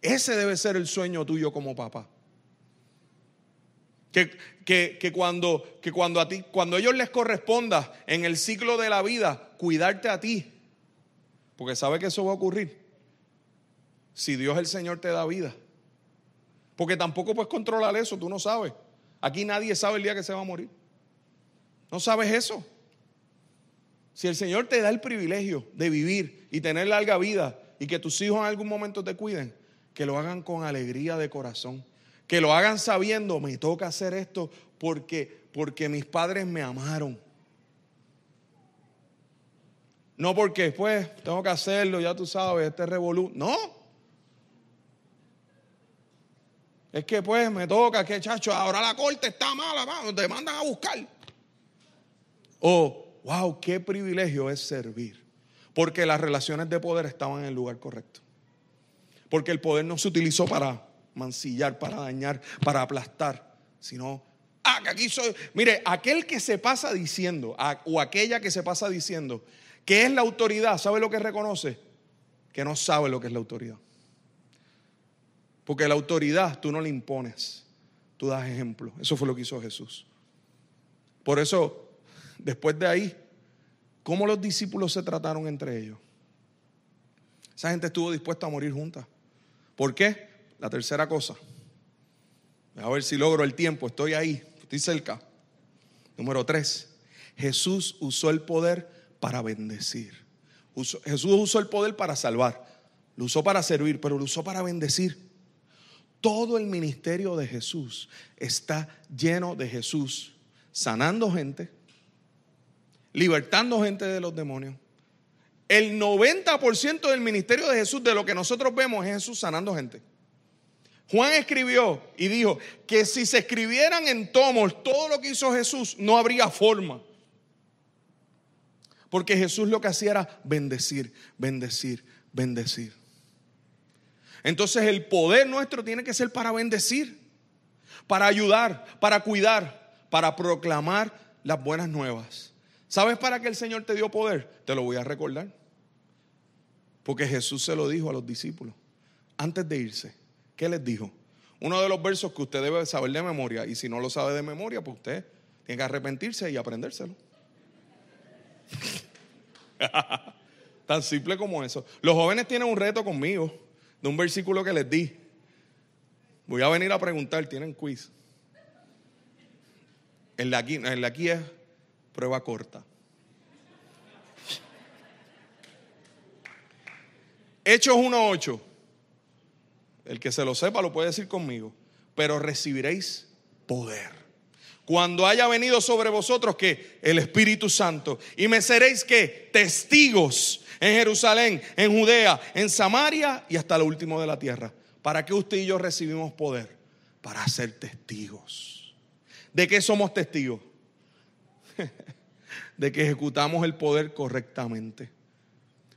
Ese debe ser el sueño tuyo como papá. Que, cuando, que cuando a ti, cuando a ellos les corresponda en el ciclo de la vida, cuidarte a ti. Porque sabe que eso va a ocurrir. Si Dios el Señor te da vida. Porque tampoco puedes controlar eso, tú no sabes. Aquí nadie sabe el día que se va a morir. No sabes eso. Si el Señor te da el privilegio de vivir y tener larga vida y que tus hijos en algún momento te cuiden, que lo hagan con alegría de corazón que lo hagan sabiendo, me toca hacer esto porque, porque mis padres me amaron. No porque después tengo que hacerlo, ya tú sabes, este revolú. No. Es que pues me toca, que chacho, ahora la corte está mala, te mandan a buscar. Oh, wow, qué privilegio es servir. Porque las relaciones de poder estaban en el lugar correcto. Porque el poder no se utilizó para mancillar, para dañar, para aplastar, sino, ah, que aquí soy. Mire, aquel que se pasa diciendo, o aquella que se pasa diciendo que es la autoridad, ¿sabe lo que reconoce? Que no sabe lo que es la autoridad. Porque la autoridad tú no le impones, tú das ejemplo. Eso fue lo que hizo Jesús. Por eso, después de ahí, ¿cómo los discípulos se trataron entre ellos? Esa gente estuvo dispuesta a morir juntas. ¿Por qué? La tercera cosa. A ver si logro el tiempo. Estoy ahí. Estoy cerca. Número tres. Jesús usó el poder para bendecir. Jesús usó el poder para salvar, lo usó para servir, pero lo usó para bendecir. Todo el ministerio de Jesús está lleno de Jesús sanando gente, libertando gente de los demonios. El 90% del ministerio de Jesús, de lo que nosotros vemos, es Jesús sanando gente. Juan escribió y dijo que si se escribieran en tomos todo lo que hizo Jesús, no habría forma. Porque Jesús lo que hacía era bendecir, bendecir, bendecir. Entonces el poder nuestro tiene que ser para bendecir, para ayudar, para cuidar, para proclamar las buenas nuevas. ¿Sabes para qué el Señor te dio poder? Te lo voy a recordar. Porque Jesús se lo dijo a los discípulos antes de irse. ¿Qué les dijo? Uno de los versos que usted debe saber de memoria. Y si no lo sabe de memoria, pues usted tiene que arrepentirse y aprendérselo. Tan simple como eso. Los jóvenes tienen un reto conmigo de un versículo que les di. Voy a venir a preguntar, tienen quiz. El de aquí, aquí es prueba corta. Hechos 1.8. El que se lo sepa lo puede decir conmigo. Pero recibiréis poder cuando haya venido sobre vosotros que el Espíritu Santo y me seréis que testigos en Jerusalén, en Judea, en Samaria y hasta lo último de la tierra. ¿Para qué usted y yo recibimos poder? Para ser testigos. ¿De qué somos testigos? de que ejecutamos el poder correctamente.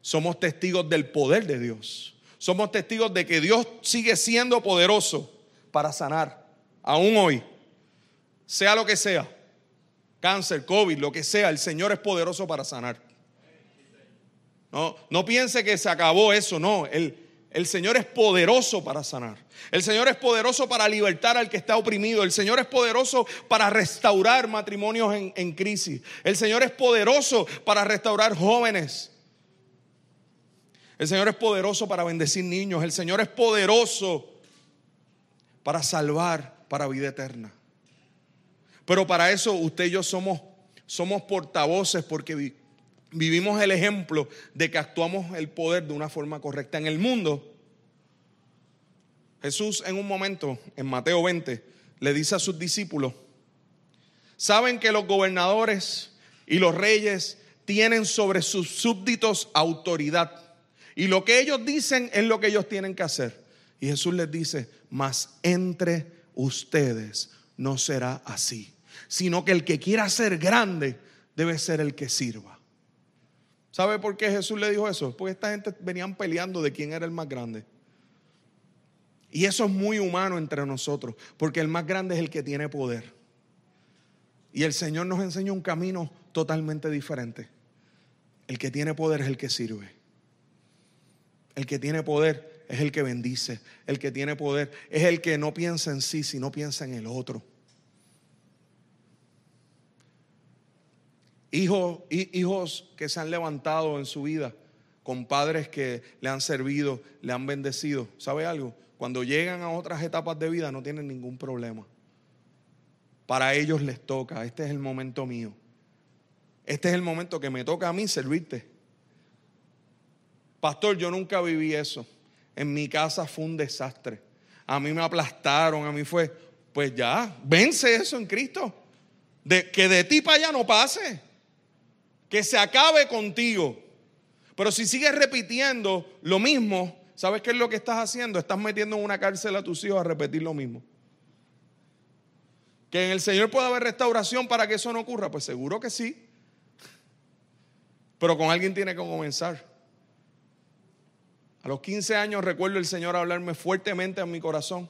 Somos testigos del poder de Dios. Somos testigos de que Dios sigue siendo poderoso para sanar, aún hoy sea lo que sea, cáncer, COVID, lo que sea, el Señor es poderoso para sanar. No, no piense que se acabó eso, no, el, el Señor es poderoso para sanar. El Señor es poderoso para libertar al que está oprimido. El Señor es poderoso para restaurar matrimonios en, en, crisis. El Señor es poderoso para restaurar jóvenes. El Señor es poderoso para bendecir niños. El Señor es poderoso para salvar para vida eterna. Pero para eso usted y yo somos, somos portavoces porque vivimos el ejemplo de que actuamos el poder de una forma correcta en el mundo. Jesús en un momento, en Mateo 20, le dice a sus discípulos, saben que los gobernadores y los reyes tienen sobre sus súbditos autoridad. Y lo que ellos dicen es lo que ellos tienen que hacer. Y Jesús les dice, mas entre ustedes no será así sino que el que quiera ser grande debe ser el que sirva. ¿Sabe por qué Jesús le dijo eso? Porque esta gente venían peleando de quién era el más grande. Y eso es muy humano entre nosotros, porque el más grande es el que tiene poder. Y el Señor nos enseña un camino totalmente diferente. El que tiene poder es el que sirve. El que tiene poder es el que bendice. El que tiene poder es el que no piensa en sí, sino piensa en el otro. Hijos, hijos que se han levantado en su vida con padres que le han servido, le han bendecido. ¿Sabe algo? Cuando llegan a otras etapas de vida no tienen ningún problema. Para ellos les toca. Este es el momento mío. Este es el momento que me toca a mí servirte. Pastor, yo nunca viví eso. En mi casa fue un desastre. A mí me aplastaron, a mí fue, pues ya, vence eso en Cristo. De, que de ti para allá no pase que se acabe contigo. Pero si sigues repitiendo lo mismo, ¿sabes qué es lo que estás haciendo? Estás metiendo en una cárcel a tus hijos a repetir lo mismo. ¿Que en el Señor puede haber restauración para que eso no ocurra? Pues seguro que sí. Pero con alguien tiene que comenzar. A los 15 años recuerdo el Señor hablarme fuertemente en mi corazón.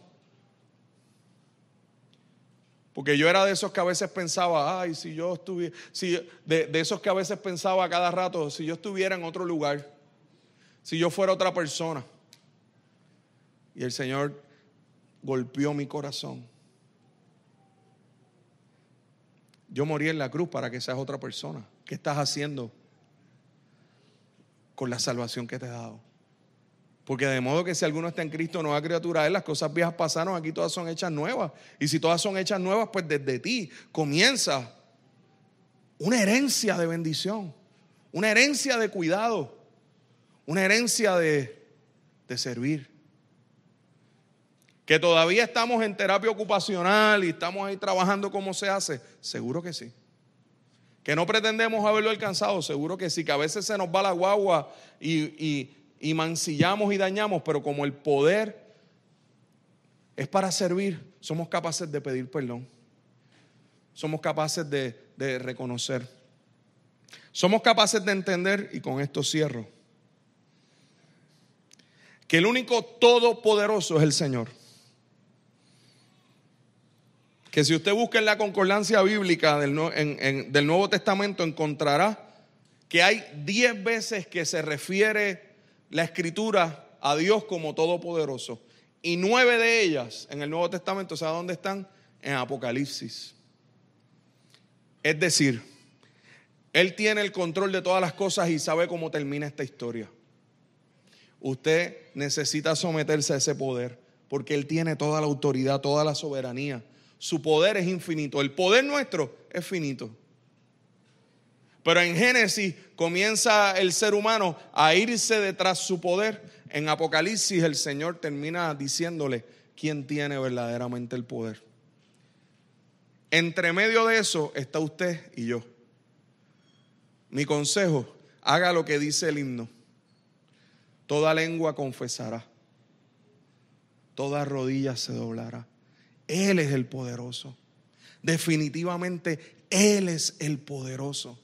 Porque yo era de esos que a veces pensaba, ay, si yo estuviera, si, de, de, esos que a veces pensaba cada rato, si yo estuviera en otro lugar, si yo fuera otra persona. Y el Señor golpeó mi corazón. Yo morí en la cruz para que seas otra persona. ¿Qué estás haciendo con la salvación que te he dado? Porque de modo que si alguno está en Cristo, nueva criatura es, las cosas viejas pasaron, aquí todas son hechas nuevas. Y si todas son hechas nuevas, pues desde ti comienza una herencia de bendición, una herencia de cuidado, una herencia de, de servir. Que todavía estamos en terapia ocupacional y estamos ahí trabajando como se hace, seguro que sí. Que no pretendemos haberlo alcanzado, seguro que sí. Que a veces se nos va la guagua y mancillamos y dañamos, pero como el poder es para servir, somos capaces de pedir perdón. Somos capaces de, de reconocer. Somos capaces de entender, y con esto cierro, que el único todopoderoso es el Señor. Que si usted busca en la concordancia bíblica del, del Nuevo Testamento encontrará que hay diez veces que se refiere la escritura a Dios como todopoderoso. Y nueve de ellas en el Nuevo Testamento, ¿sabe dónde están? En Apocalipsis. Es decir, Él tiene el control de todas las cosas y sabe cómo termina esta historia. Usted necesita someterse a ese poder porque Él tiene toda la autoridad, toda la soberanía. Su poder es infinito. El poder nuestro es finito. Pero en Génesis comienza el ser humano a irse detrás de su poder. En Apocalipsis el Señor termina diciéndole quién tiene verdaderamente el poder. Entre medio de eso está usted y yo. Mi consejo, haga lo que dice el himno. Toda lengua confesará. Toda rodilla se doblará. Él es el poderoso. Definitivamente Él es el poderoso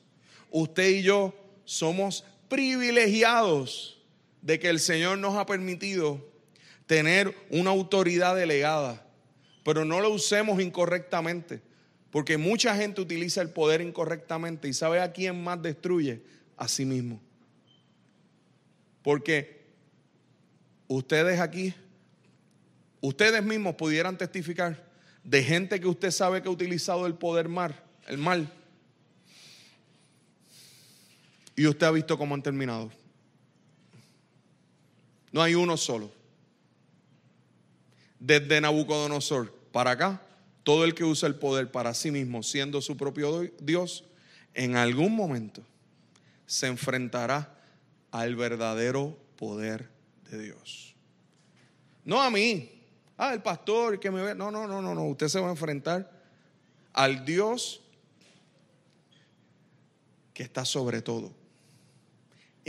usted y yo somos privilegiados de que el Señor nos ha permitido tener una autoridad delegada, pero no lo usemos incorrectamente, porque mucha gente utiliza el poder incorrectamente y sabe a quién más destruye, a sí mismo. Porque ustedes aquí, ustedes mismos pudieran testificar de gente que usted sabe que ha utilizado el poder mal, el mal, y usted ha visto cómo han terminado. No hay uno solo. Desde Nabucodonosor para acá, todo el que usa el poder para sí mismo, siendo su propio Dios, en algún momento se enfrentará al verdadero poder de Dios. No a mí, ah, el pastor que me ve. No, no, no, no, no. Usted se va a enfrentar al Dios que está sobre todo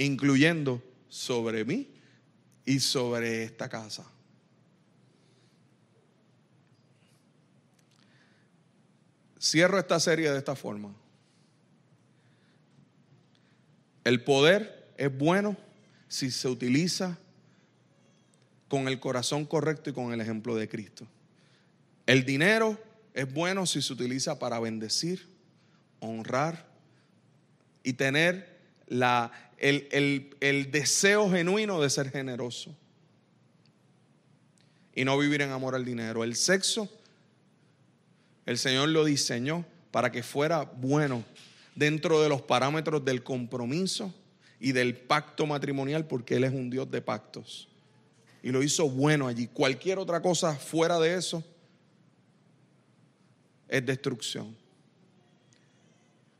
incluyendo sobre mí y sobre esta casa. Cierro esta serie de esta forma. El poder es bueno si se utiliza con el corazón correcto y con el ejemplo de Cristo. El dinero es bueno si se utiliza para bendecir, honrar y tener la, el, deseo genuino de ser generoso y no vivir en amor al dinero. El sexo, el Señor lo diseñó para que fuera bueno dentro de los parámetros del compromiso y del pacto matrimonial, porque Él es un Dios de pactos. Y lo hizo bueno allí. Cualquier otra cosa fuera de eso es destrucción.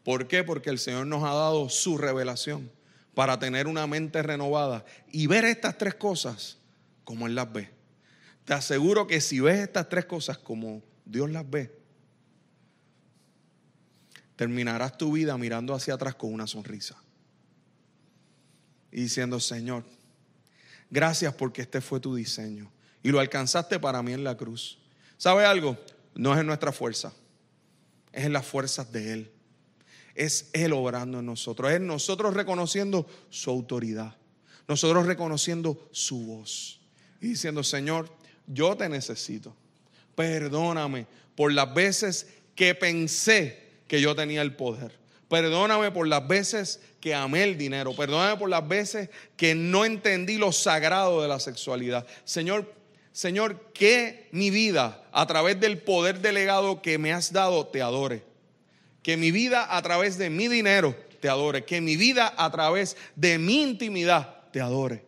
¿Por qué? Porque el Señor nos ha dado su revelación para tener una mente renovada y ver estas tres cosas como Él las ve. Te aseguro que si ves estas tres cosas como Dios las ve, terminarás tu vida mirando hacia atrás con una sonrisa y diciendo, Señor, gracias porque este fue tu diseño y lo alcanzaste para mí en la cruz. ¿Sabe algo? No es en nuestra fuerza, es en las fuerzas de Él es Él obrando en nosotros, es nosotros reconociendo su autoridad, nosotros reconociendo su voz y diciendo, Señor, yo te necesito, perdóname por las veces que pensé que yo tenía el poder. Perdóname por las veces que amé el dinero. Perdóname por las veces que no entendí lo sagrado de la sexualidad. Señor, Señor, que mi vida a través del poder delegado que me has dado te adore. Que mi vida a través de mi dinero te adore. Que mi vida a través de mi intimidad te adore.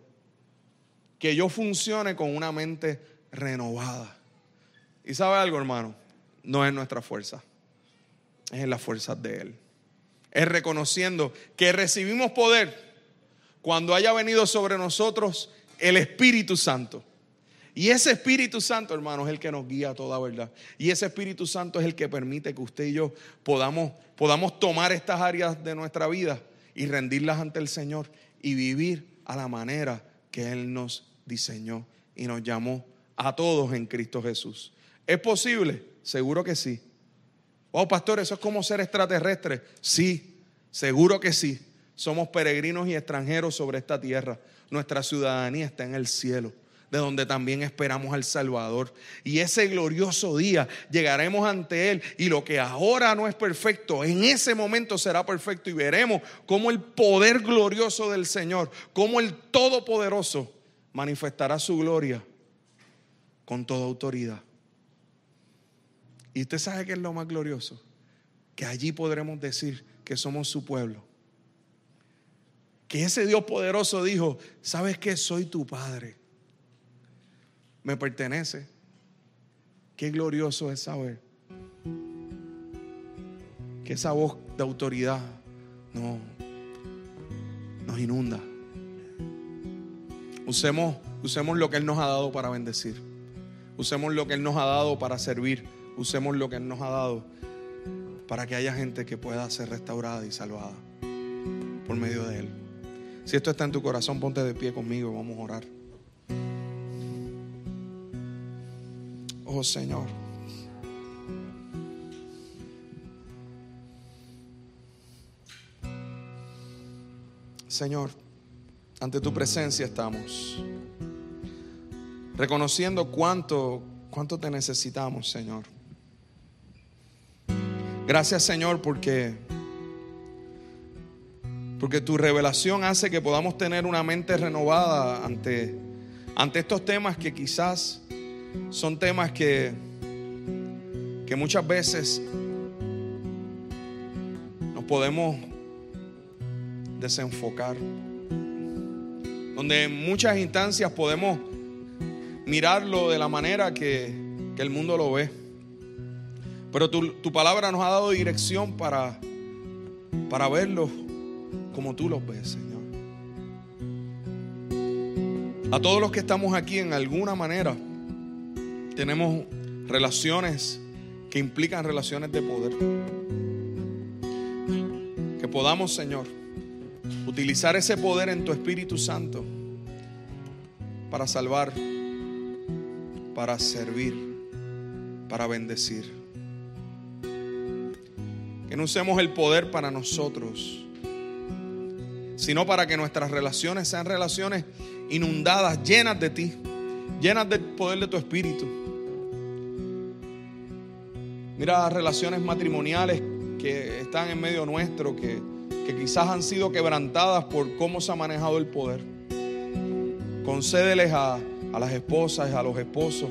Que yo funcione con una mente renovada. Y sabe algo, hermano, no es nuestra fuerza, es en las fuerzas de Él. es reconociendo que recibimos poder cuando haya venido sobre nosotros el Espíritu Santo. Y ese Espíritu Santo, hermanos, es el que nos guía a toda verdad. Y ese Espíritu Santo es el que permite que usted y yo podamos, podamos tomar estas áreas de nuestra vida y rendirlas ante el Señor y vivir a la manera que Él nos diseñó y nos llamó a todos en Cristo Jesús. ¿Es posible? Seguro que sí. Oh, pastor, eso es como ser extraterrestre. Sí, seguro que sí. Somos peregrinos y extranjeros sobre esta tierra. Nuestra ciudadanía está en el cielo de donde también esperamos al Salvador. Y ese glorioso día llegaremos ante Él y lo que ahora no es perfecto, en ese momento será perfecto y veremos cómo el poder glorioso del Señor, cómo el Todopoderoso manifestará su gloria con toda autoridad. Y usted sabe que es lo más glorioso, que allí podremos decir que somos su pueblo. Que ese Dios poderoso dijo, ¿sabes que Soy tu Padre me pertenece. Qué glorioso es saber que esa voz de autoridad no, nos inunda. Usemos, usemos lo que Él nos ha dado para bendecir. Usemos lo que Él nos ha dado para servir. Usemos lo que Él nos ha dado para que haya gente que pueda ser restaurada y salvada por medio de Él. Si esto está en tu corazón, ponte de pie conmigo, vamos a orar. Oh Señor. Señor, ante tu presencia estamos, reconociendo cuánto, cuánto te necesitamos, Señor. Gracias, Señor, porque porque tu revelación hace que podamos tener una mente renovada ante, ante estos temas que quizás son temas que, que muchas veces nos podemos desenfocar. Donde en muchas instancias podemos mirarlo de la manera que, que el mundo lo ve. Pero tu, tu, palabra nos ha dado dirección para, para verlo como tú los ves, Señor. A todos los que estamos aquí en alguna manera tenemos relaciones que implican relaciones de poder. Que podamos, Señor, utilizar ese poder en tu Espíritu Santo para salvar, para servir, para bendecir. Que no usemos el poder para nosotros, sino para que nuestras relaciones sean relaciones inundadas, llenas de ti, llenas del poder de tu Espíritu. Mira relaciones matrimoniales que están en medio nuestro, que, quizás han sido quebrantadas por cómo se ha manejado el poder. Concédeles a, a las esposas y a los esposos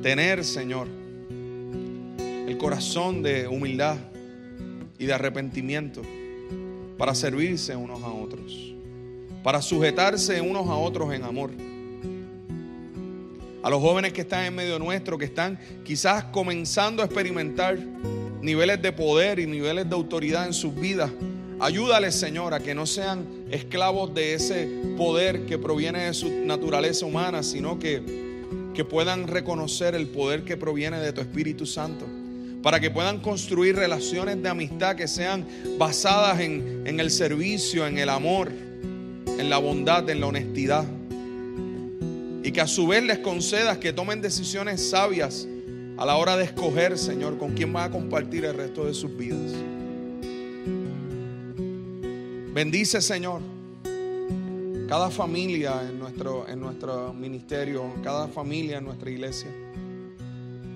tener, Señor, el corazón de humildad y de arrepentimiento para servirse unos a otros, para sujetarse unos a otros en amor a los jóvenes que están en medio nuestro, que están quizás comenzando a experimentar niveles de poder y niveles de autoridad en sus vidas. Ayúdales, Señor, a que no sean esclavos de ese poder que proviene de su naturaleza humana, sino que, que puedan reconocer el poder que proviene de tu Espíritu Santo. Para que puedan construir relaciones de amistad que sean basadas en, en el servicio, en el amor, en la bondad, en la honestidad y que a su vez les concedas que tomen decisiones sabias a la hora de escoger, Señor, con quién va a compartir el resto de sus vidas. Bendice, Señor, cada familia en nuestro, en nuestro ministerio, cada familia en nuestra iglesia,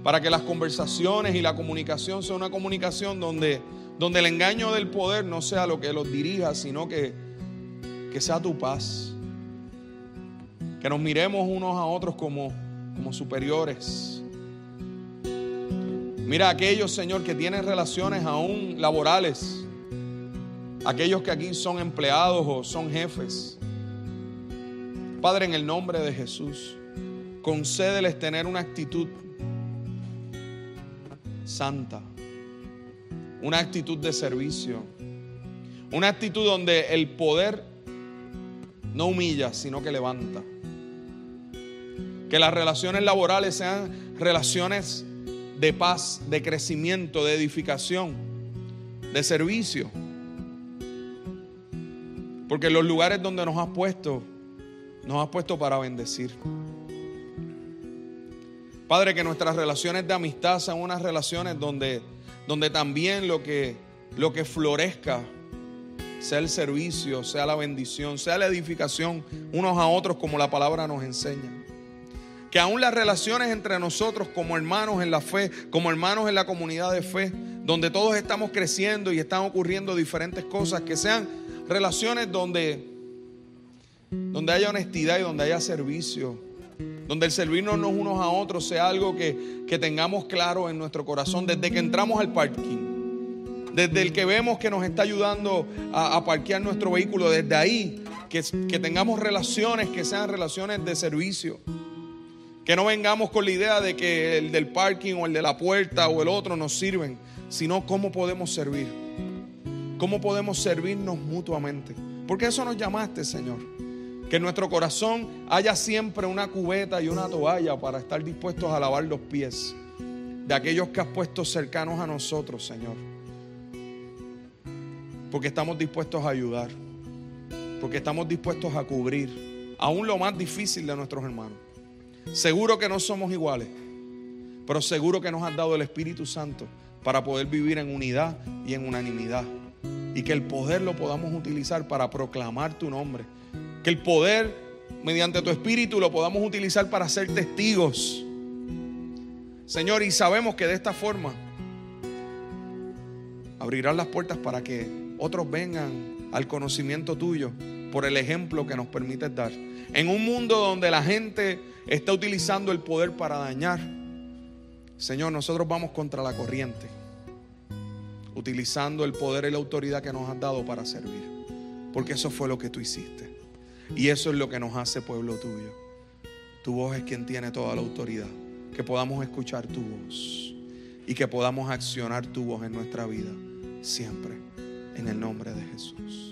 para que las conversaciones y la comunicación sea una comunicación donde, donde el engaño del poder no sea lo que los dirija, sino que, que sea tu paz que nos miremos unos a otros como, como superiores. Mira aquellos, Señor, que tienen relaciones aún laborales. Aquellos que aquí son empleados o son jefes. Padre, en el nombre de Jesús, concédeles tener una actitud santa, una actitud de servicio Una actitud donde el poder no humilla, sino que levanta. Que las relaciones laborales sean relaciones de paz, de crecimiento, de edificación, de servicio. Porque los lugares donde nos has puesto, nos has puesto para bendecir. Padre, que nuestras relaciones de amistad sean unas relaciones donde, donde también lo que, lo que florezca sea el servicio, sea la bendición, sea la edificación unos a otros como la palabra nos enseña. Que aún las relaciones entre nosotros como hermanos en la fe, como hermanos en la comunidad de fe, donde todos estamos creciendo y están ocurriendo diferentes cosas, que sean relaciones donde, donde haya honestidad y donde haya servicio, donde el servirnos unos a otros sea algo que, que tengamos claro en nuestro corazón desde que entramos al parking desde el que vemos que nos está ayudando a, parquear nuestro vehículo, desde ahí, que, que tengamos relaciones que sean relaciones de servicio. Que no vengamos con la idea de que el del parking o el de la puerta o el otro nos sirven, sino cómo podemos servir. Cómo podemos servirnos mutuamente. Porque eso nos llamaste, Señor. Que en nuestro corazón haya siempre una cubeta y una toalla para estar dispuestos a lavar los pies de aquellos que has puesto cercanos a nosotros, Señor porque estamos dispuestos a ayudar, porque estamos dispuestos a cubrir aún lo más difícil de nuestros hermanos. Seguro que no somos iguales, pero seguro que nos has dado el Espíritu Santo para poder vivir en unidad y en unanimidad. Y que el poder lo podamos utilizar para proclamar tu nombre. Que el poder, mediante tu Espíritu, lo podamos utilizar para ser testigos. Señor, y sabemos que de esta forma abrirás las puertas para que otros vengan al conocimiento tuyo por el ejemplo que nos permites dar. En un mundo donde la gente está utilizando el poder para dañar, Señor, nosotros vamos contra la corriente, utilizando el poder y la autoridad que nos has dado para servir, porque eso fue lo que tú hiciste. Y eso es lo que nos hace pueblo tuyo. Tu voz es quien tiene toda la autoridad. Que podamos escuchar tu voz y que podamos accionar tu voz en nuestra vida siempre en el nombre de Jesús.